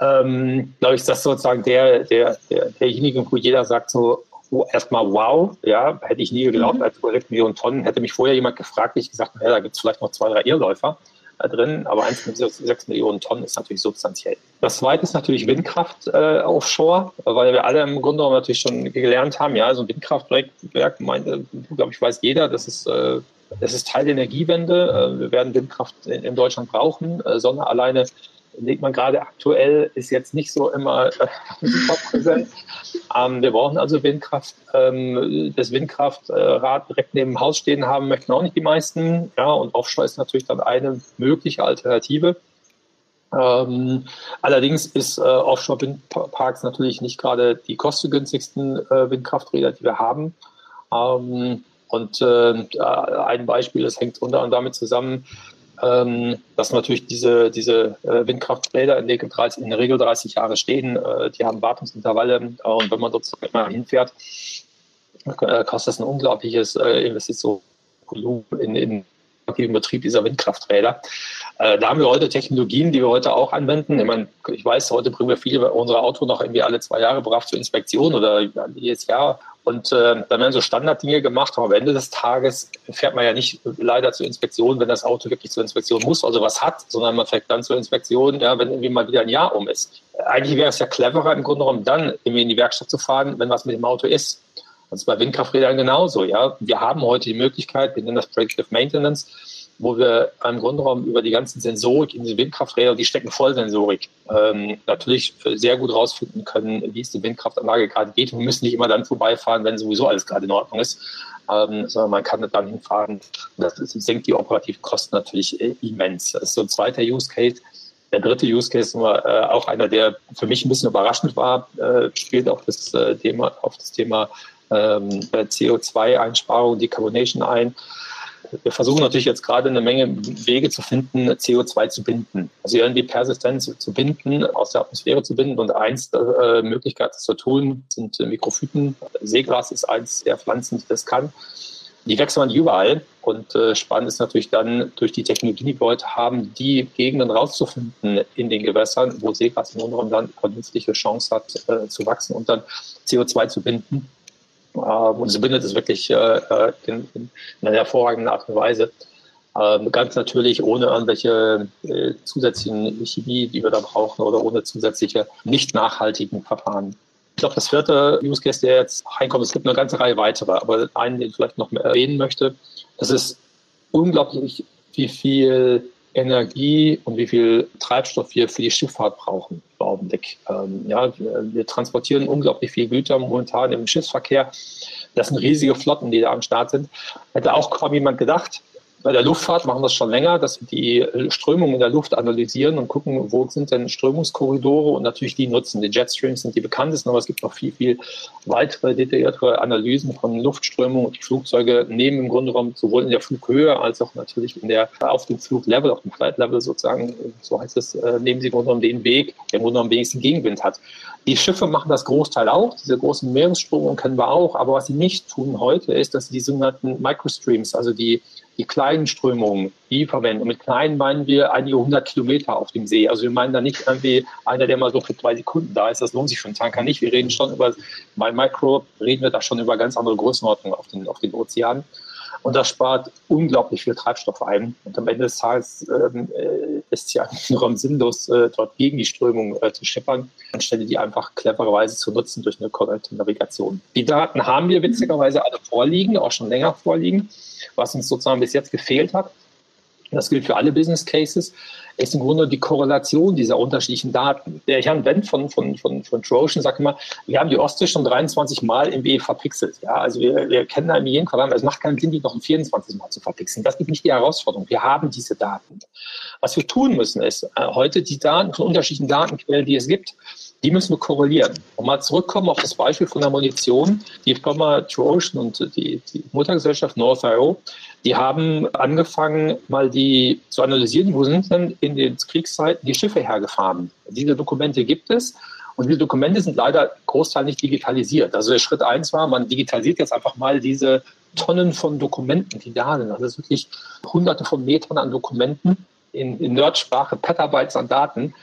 ähm, glaube ich, ist das sozusagen der, der, der, derjenige, wo jeder sagt so, oh, erstmal wow, ja, hätte ich nie geglaubt, mhm. als Projekt Millionen Tonnen, hätte mich vorher jemand gefragt, ich gesagt, naja, da gibt es vielleicht noch zwei, drei Irrläufer drin, aber 1,6 Millionen Tonnen ist natürlich substanziell. Das zweite ist natürlich Windkraft äh, offshore, weil wir alle im Grunde genommen natürlich schon gelernt haben, ja, so ein Windkraftwerk, glaube ich, weiß jeder, das ist, äh, das ist Teil der Energiewende. Äh, wir werden Windkraft in, in Deutschland brauchen. Äh, Sonne alleine legt man gerade aktuell, ist jetzt nicht so immer äh, super präsent. Ähm, wir brauchen also Windkraft. Ähm, das Windkraftrad direkt neben dem Haus stehen haben möchten auch nicht die meisten. Ja, und Offshore ist natürlich dann eine mögliche Alternative. Ähm, allerdings ist äh, Offshore-Windparks natürlich nicht gerade die kostengünstigsten äh, Windkrafträder, die wir haben. Ähm, und äh, ein Beispiel, das hängt unter anderem damit zusammen, ähm, dass natürlich diese, diese äh, Windkrafträder in der, Regel 30 Jahre stehen. Äh, die haben Wartungsintervalle und wenn man dort immer hinfährt, äh, kostet das ein unglaubliches äh, Investitionsvolumen in, in den Betrieb dieser Windkrafträder. Äh, da haben wir heute Technologien, die wir heute auch anwenden. Ich, meine, ich weiß, heute bringen wir viele unsere Autos noch irgendwie alle zwei Jahre brav zur Inspektion oder jedes Jahr. Und äh, dann werden so Standarddinge gemacht. Aber am Ende des Tages fährt man ja nicht leider zur Inspektion, wenn das Auto wirklich zur Inspektion muss, also was hat, sondern man fährt dann zur Inspektion, ja, wenn irgendwie mal wieder ein Jahr um ist. Eigentlich wäre es ja cleverer, im Grunde genommen dann irgendwie in die Werkstatt zu fahren, wenn was mit dem Auto ist. Das ist bei Windkrafträdern genauso. Ja, wir haben heute die Möglichkeit, wir nennen das Predictive Maintenance, wo wir im genommen über die ganzen Sensorik in den Windkrafträder, die stecken voll Sensorik, ähm, natürlich sehr gut rausfinden können, wie es die Windkraftanlage gerade geht. Wir müssen nicht immer dann vorbeifahren, wenn sowieso alles gerade in Ordnung ist, ähm, sondern man kann dann hinfahren. Das, das senkt die operativen Kosten natürlich äh, immens. Das ist so ein zweiter Use Case. Der dritte Use Case war äh, auch einer, der für mich ein bisschen überraschend war, äh, spielt auf das äh, Thema, auf das Thema ähm, CO2-Einsparung, Decarbonation ein wir versuchen natürlich jetzt gerade eine Menge Wege zu finden, CO2 zu binden. Also irgendwie persistent zu, binden, aus der Atmosphäre zu binden. Und eins der äh, Möglichkeiten, das zu tun, sind äh, Mikrophyten. Seegras ist eins der Pflanzen, die das kann. Die wechseln überall. Und äh, spannend ist natürlich dann durch die Technologie, die wir heute haben, die Gegenden rauszufinden in den Gewässern, wo Seegras Grunde dann eine vernünftige Chance hat äh, zu wachsen und dann CO2 zu binden. Ähm, und sie bindet es wirklich äh, äh, in, in, einer hervorragenden Art und Weise. Ähm, ganz natürlich ohne irgendwelche äh, zusätzlichen Chemie, die wir da brauchen, oder ohne zusätzliche nicht nachhaltigen Verfahren. Ich glaube, das vierte Use Case, der jetzt reinkommt, es gibt eine ganze Reihe weiterer, aber einen, den ich vielleicht noch erwähnen möchte, das ist unglaublich, wie viel Energie und wie viel Treibstoff wir für die Schifffahrt brauchen im Augenblick. Ähm, ja, wir, wir, transportieren unglaublich viel Güter momentan im Schiffsverkehr. Das sind riesige Flotten, die da am Start sind. Hätte auch kaum jemand gedacht. Bei der Luftfahrt machen wir es schon länger, dass wir die Strömung in der Luft analysieren und gucken, wo sind denn Strömungskorridore und natürlich die nutzen. Die Jetstreams sind die bekanntesten, aber es gibt noch viel, viel weitere, detailliertere Analysen von Luftströmung und die Flugzeuge nehmen im Grunde genommen sowohl in der Flughöhe als auch natürlich in der, auf dem Fluglevel, auf dem Flight Level sozusagen, so heißt es, äh, nehmen sie im Grunde genommen den Weg, der im Grunde genommen wenigsten Gegenwind hat. Die Schiffe machen das Großteil auch, diese großen Meeresströmungen kennen wir auch, aber was sie nicht tun heute ist, dass sie die sogenannten Microstreams, also die, die kleinen Strömungen, die verwenden. Und mit kleinen meinen wir einige hundert Kilometer auf dem See. Also wir meinen da nicht irgendwie einer, der mal so für zwei Sekunden da ist, das lohnt sich für einen Tanker nicht. Wir reden schon über, bei Micro reden wir da schon über ganz andere Größenordnungen auf den, auf den Ozeanen. Und das spart unglaublich viel Treibstoff ein. Und am Ende des Tages ähm, äh, ist es ja nur sinnlos, äh, dort gegen die Strömung äh, zu schippern, anstelle die einfach clevererweise zu nutzen durch eine korrekte Navigation. Die Daten haben wir witzigerweise alle vorliegen, auch schon länger vorliegen, was uns sozusagen bis jetzt gefehlt hat das gilt für alle Business Cases, ist im Grunde die Korrelation dieser unterschiedlichen Daten. Der Herrn Wendt von, von, von, von Trojan sagt immer, wir haben die Ostsee schon 23 Mal im BE verpixelt. Ja, also wir, wir kennen da jeden Quadrat, es macht keinen Sinn, die noch ein 24 Mal zu verpixeln. Das ist nicht die Herausforderung. Wir haben diese Daten. Was wir tun müssen, ist äh, heute die Daten von unterschiedlichen Datenquellen, die es gibt, die müssen wir korrelieren. Und mal zurückkommen auf das Beispiel von der Munition. Die Firma Trojan und die, die Muttergesellschaft North.io, die haben angefangen, mal die zu analysieren, wo sind denn in den Kriegszeiten die Schiffe hergefahren. Diese Dokumente gibt es. Und diese Dokumente sind leider Großteil nicht digitalisiert. Also der Schritt eins war, man digitalisiert jetzt einfach mal diese Tonnen von Dokumenten, die da sind. Also wirklich hunderte von Metern an Dokumenten in, in Nerdsprache, Petabytes an Daten,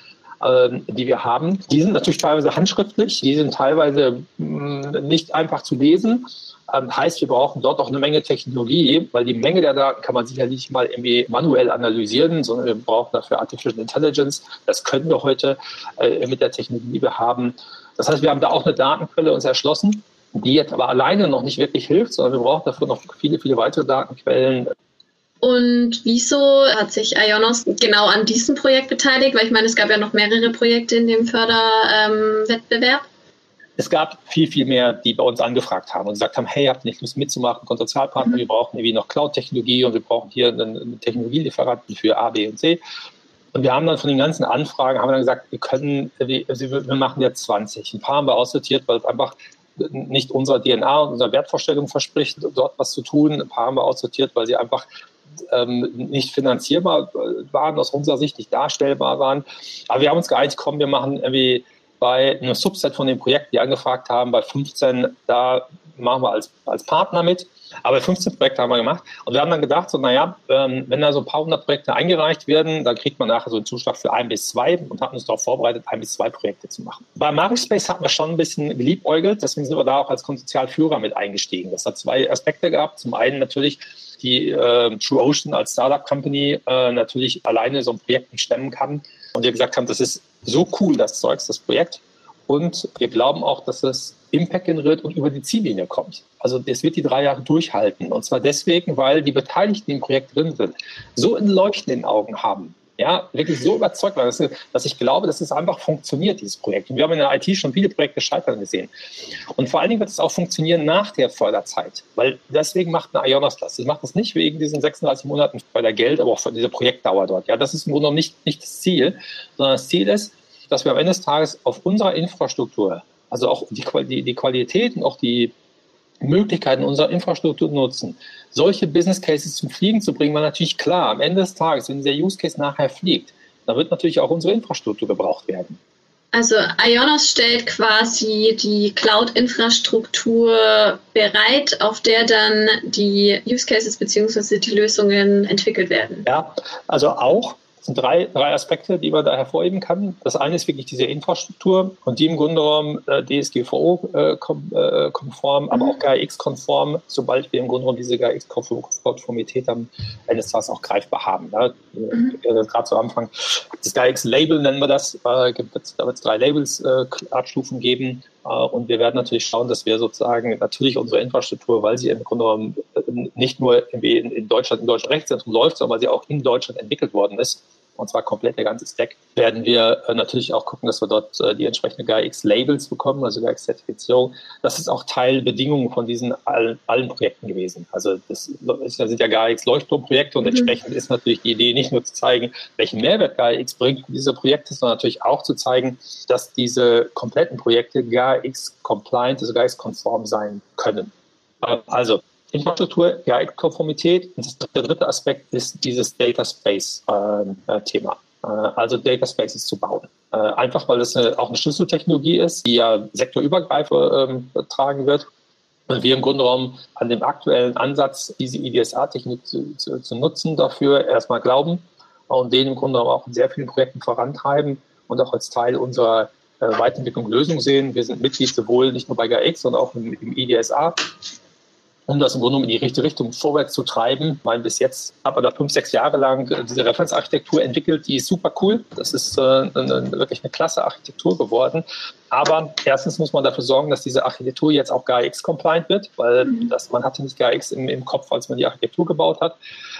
die wir haben. Die sind natürlich teilweise handschriftlich, die sind teilweise mm, nicht einfach zu lesen. Ähm, heißt, wir brauchen dort auch eine Menge Technologie, weil die Menge der Daten kann man sicherlich mal irgendwie manuell analysieren, sondern wir brauchen dafür Artificial Intelligence. Das können wir heute äh, mit der Technologie, die wir haben. Das heißt, wir haben da auch eine Datenquelle uns erschlossen, die jetzt aber alleine noch nicht wirklich hilft, sondern wir brauchen dafür noch viele, viele weitere Datenquellen. Und wieso hat sich Ionos genau an diesem Projekt beteiligt? Weil ich meine, es gab ja noch mehrere Projekte in dem Förderwettbewerb. Ähm, es gab viel, viel mehr, die bei uns angefragt haben und gesagt haben, hey, habt ihr nicht Lust mitzumachen, Konsortialpartner, mhm. wir brauchen irgendwie noch Cloud-Technologie und wir brauchen hier einen Technologielieferanten für A, B und C. Und wir haben dann von den ganzen Anfragen, haben wir dann gesagt, wir können, wir, wir machen jetzt 20. Ein paar haben wir aussortiert, weil es einfach nicht unserer DNA und unserer Wertvorstellung verspricht, dort was zu tun. Ein paar haben wir aussortiert, weil sie einfach ähm, nicht finanzierbar waren, aus unserer Sicht nicht darstellbar waren. Aber wir haben uns geeinigt, komm, wir machen irgendwie bei einem Subset von den Projekten, die angefragt haben, bei 15, da machen wir als, als Partner mit. Aber 15 Projekte haben wir gemacht. Und wir haben dann gedacht, so, naja, ähm, wenn da so ein paar hundert Projekte eingereicht werden, dann kriegt man nachher so einen Zuschlag für ein bis zwei und haben uns darauf vorbereitet, ein bis zwei Projekte zu machen. Bei Marispace hatten wir schon ein bisschen geliebäugelt, deswegen sind wir da auch als Konsortialführer mit eingestiegen. Das hat zwei Aspekte gehabt. Zum einen natürlich die äh, True Ocean als Startup Company äh, natürlich alleine so ein Projekt nicht stemmen kann. Und wir gesagt haben, das ist so cool, das Zeugs, das Projekt. Und wir glauben auch, dass es Impact generiert und über die Ziellinie kommt. Also das wird die drei Jahre durchhalten. Und zwar deswegen, weil die Beteiligten im Projekt drin sind, so ein Leuchten in den Augen haben, ja, wirklich so überzeugt war, dass, ich glaube, dass es einfach funktioniert, dieses Projekt. Und wir haben in der IT schon viele Projekte scheitern gesehen. Und vor allen Dingen wird es auch funktionieren nach der Förderzeit, weil deswegen macht eine Ionos das. Sie macht das nicht wegen diesen 36 Monaten Fördergeld, aber auch für diese Projektdauer dort. Ja, das ist im Grunde genommen nicht, nicht das Ziel, sondern das Ziel ist, dass wir am Ende des Tages auf unserer Infrastruktur, also auch die, die, die Qualität und auch die Möglichkeiten unserer Infrastruktur nutzen, solche Business Cases zum Fliegen zu bringen, war natürlich klar. Am Ende des Tages, wenn der Use Case nachher fliegt, dann wird natürlich auch unsere Infrastruktur gebraucht werden. Also Ionos stellt quasi die Cloud-Infrastruktur bereit, auf der dann die Use Cases bzw. die Lösungen entwickelt werden. Ja, also auch, sind drei, drei Aspekte, die man da hervorheben kann. Das eine ist wirklich diese Infrastruktur und die im Grunde genommen äh, DSGVO-konform, äh, aber auch GAIX-konform, sobald wir im Grunde genommen diese GAIX-Konformität am Ende des Tages auch greifbar haben. Ja, mhm. äh, Gerade zu Anfang, das GAIX-Label nennen wir das, äh, gibt, da wird es drei Labels, äh, Artstufen geben. Äh, und wir werden natürlich schauen, dass wir sozusagen natürlich unsere Infrastruktur, weil sie im Grunde genommen nicht nur in Deutschland im deutschen Rechtszentrum läuft, sondern weil sie auch in Deutschland entwickelt worden ist, und zwar komplett der ganze Stack, werden wir äh, natürlich auch gucken, dass wir dort äh, die entsprechenden GAIX-Labels bekommen, also GAIX-Zertifizierung. Das ist auch Teilbedingungen von diesen allen, allen Projekten gewesen. Also das, das sind ja GAIX-Leuchtturmprojekte und mhm. entsprechend ist natürlich die Idee nicht nur zu zeigen, welchen Mehrwert GAIX bringt diese Projekte, sondern natürlich auch zu zeigen, dass diese kompletten Projekte GAIX-compliant, also GAIX-konform sein können. Also Infrastruktur, GAIC-Konformität. Und der dritte Aspekt ist dieses Data Space-Thema. Äh, äh, also Data Spaces zu bauen. Äh, einfach, weil es auch eine Schlüsseltechnologie ist, die ja sektorübergreifend ähm, tragen wird. Und wir im Grunde genommen an dem aktuellen Ansatz, diese IDSA-Technik zu, zu, zu, nutzen, dafür erstmal glauben und den im Grunde genommen auch in sehr vielen Projekten vorantreiben und auch als Teil unserer äh, Weiterentwicklung Lösung sehen. Wir sind Mitglied sowohl nicht nur bei GAIX, sondern auch im, im IDSA um das im Grunde genommen in die richtige Richtung vorwärts zu treiben. Ich meine, bis jetzt hat man da fünf, sechs Jahre lang diese Referenzarchitektur entwickelt, die ist super cool. Das ist äh, eine, wirklich eine klasse Architektur geworden. Aber erstens muss man dafür sorgen, dass diese Architektur jetzt auch GAIX-compliant wird, weil mhm. das, man hatte nicht GAIX im, im Kopf, als man die Architektur gebaut hat.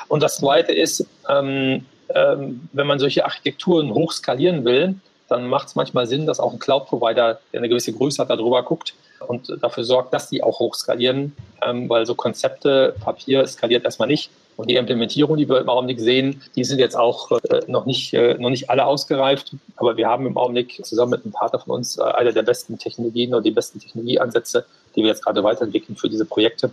Und das Zweite ist, ähm, ähm, wenn man solche Architekturen hochskalieren will, dann macht es manchmal Sinn, dass auch ein Cloud-Provider, der eine gewisse Größe hat, darüber guckt und dafür sorgt, dass die auch hochskalieren, ähm, weil so Konzepte, Papier skaliert erstmal nicht. Und die Implementierung, die wir im Augenblick sehen, die sind jetzt auch äh, noch, nicht, äh, noch nicht alle ausgereift. Aber wir haben im Augenblick zusammen mit einem Partner von uns äh, eine der besten Technologien oder die besten Technologieansätze, die wir jetzt gerade weiterentwickeln für diese Projekte.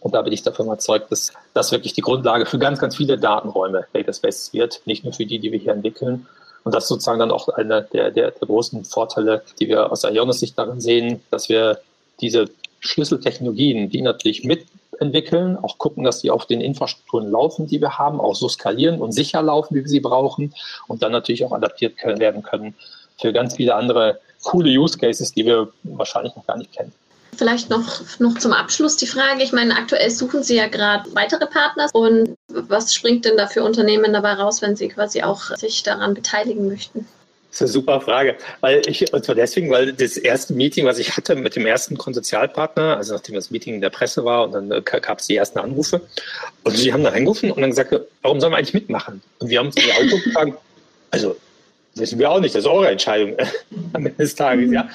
Und da bin ich davon überzeugt, dass das wirklich die Grundlage für ganz, ganz viele Datenräume Data Spaces wird, nicht nur für die, die wir hier entwickeln. Und das ist sozusagen dann auch einer der, der, der großen Vorteile, die wir aus Ionis-Sicht darin sehen, dass wir diese Schlüsseltechnologien, die natürlich mitentwickeln, auch gucken, dass die auf den Infrastrukturen laufen, die wir haben, auch so skalieren und sicher laufen, wie wir sie brauchen und dann natürlich auch adaptiert werden können für ganz viele andere coole Use Cases, die wir wahrscheinlich noch gar nicht kennen. Vielleicht noch, noch zum Abschluss die Frage. Ich meine, aktuell suchen Sie ja gerade weitere Partner. Und was springt denn da für Unternehmen dabei raus, wenn Sie quasi auch sich daran beteiligen möchten? Das ist eine super Frage. Weil ich, und zwar deswegen, weil das erste Meeting, was ich hatte mit dem ersten Konsortialpartner, also nachdem das Meeting in der Presse war und dann äh, gab es die ersten Anrufe und sie haben dann angerufen und dann gesagt, warum sollen wir eigentlich mitmachen? Und wir haben uns in die Augen gefragt, also wissen wir auch nicht, das ist eure Entscheidung am Ende des Tages, ja.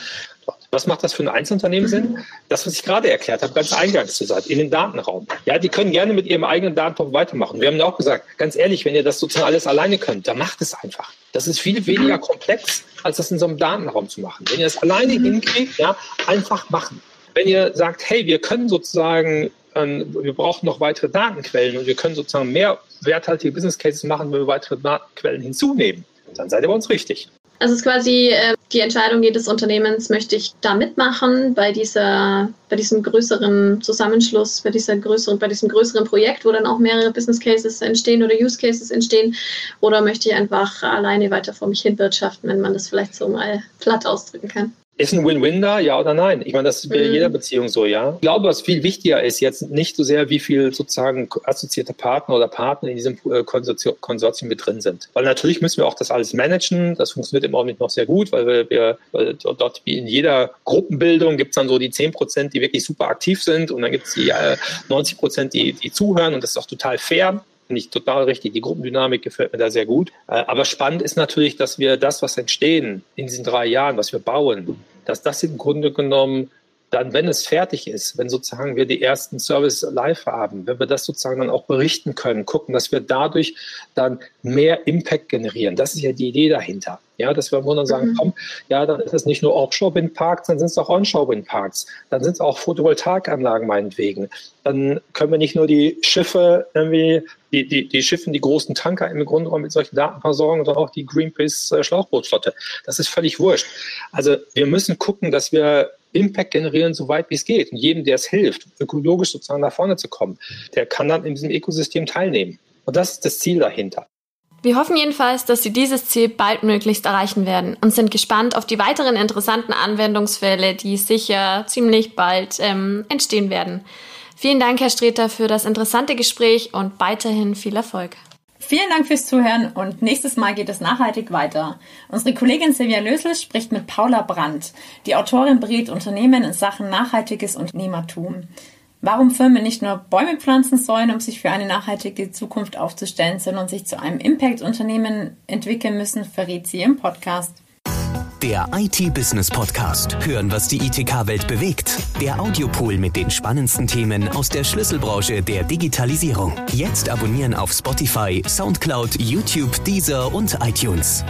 Was macht das für ein Einzelunternehmen Sinn? Das, was ich gerade erklärt habe, ganz eingangs zu sagen, in den Datenraum. Ja, die können gerne mit ihrem eigenen Datenraum weitermachen. Wir haben ja auch gesagt, ganz ehrlich, wenn ihr das sozusagen alles alleine könnt, dann macht es einfach. Das ist viel weniger komplex, als das in so einem Datenraum zu machen. Wenn ihr das alleine hinkriegt, ja, einfach machen. Wenn ihr sagt, hey, wir können sozusagen ähm, wir brauchen noch weitere Datenquellen und wir können sozusagen mehr werthaltige Business Cases machen, wenn wir weitere Datenquellen hinzunehmen. Dann seid ihr bei uns richtig. Also es ist quasi äh, die Entscheidung jedes Unternehmens, möchte ich da mitmachen bei dieser, bei diesem größeren Zusammenschluss, bei dieser größeren, bei diesem größeren Projekt, wo dann auch mehrere Business Cases entstehen oder Use Cases entstehen, oder möchte ich einfach alleine weiter vor mich hin wirtschaften, wenn man das vielleicht so mal platt ausdrücken kann. Ist ein Win-Win da, ja oder nein? Ich meine, das ist bei mhm. jeder Beziehung so, ja. Ich glaube, was viel wichtiger ist jetzt nicht so sehr, wie viel sozusagen assoziierte Partner oder Partner in diesem äh, Konsortium mit drin sind. Weil natürlich müssen wir auch das alles managen. Das funktioniert im Augenblick noch sehr gut, weil wir, wir weil dort wie in jeder Gruppenbildung gibt es dann so die 10 Prozent, die wirklich super aktiv sind und dann gibt es die äh, 90 Prozent, die, die zuhören und das ist auch total fair finde ich total richtig. Die Gruppendynamik gefällt mir da sehr gut. Äh, aber spannend ist natürlich, dass wir das, was entstehen in diesen drei Jahren, was wir bauen, dass das im Grunde genommen dann, wenn es fertig ist, wenn sozusagen wir die ersten Service live haben, wenn wir das sozusagen dann auch berichten können, gucken, dass wir dadurch dann mehr Impact generieren. Das ist ja die Idee dahinter. Ja, dass wir im Grunde sagen, mhm. komm, ja, dann ist es nicht nur Offshore-Windparks, dann sind es auch Onshore-Windparks. Dann sind es auch Photovoltaikanlagen meinetwegen. Dann können wir nicht nur die Schiffe irgendwie, die, die, die Schiffe, die großen Tanker im Grunde genommen mit solchen Daten versorgen, sondern auch die Greenpeace-Schlauchbootflotte. Äh, das ist völlig wurscht. Also wir müssen gucken, dass wir Impact generieren, so weit wie es geht. Und jedem, der es hilft, ökologisch sozusagen nach vorne zu kommen, der kann dann in diesem Ökosystem teilnehmen. Und das ist das Ziel dahinter. Wir hoffen jedenfalls, dass Sie dieses Ziel baldmöglichst erreichen werden und sind gespannt auf die weiteren interessanten Anwendungsfälle, die sicher ziemlich bald ähm, entstehen werden. Vielen Dank, Herr Streter, für das interessante Gespräch und weiterhin viel Erfolg. Vielen Dank fürs Zuhören und nächstes Mal geht es nachhaltig weiter. Unsere Kollegin Silvia Lösel spricht mit Paula Brandt. Die Autorin berät Unternehmen in Sachen nachhaltiges Unternehmertum. Warum Firmen nicht nur Bäume pflanzen sollen, um sich für eine nachhaltige Zukunft aufzustellen, sondern sich zu einem Impact-Unternehmen entwickeln müssen, verrät sie im Podcast. Der IT-Business Podcast. Hören, was die ITK-Welt bewegt. Der Audiopool mit den spannendsten Themen aus der Schlüsselbranche der Digitalisierung. Jetzt abonnieren auf Spotify, Soundcloud, YouTube, Deezer und iTunes.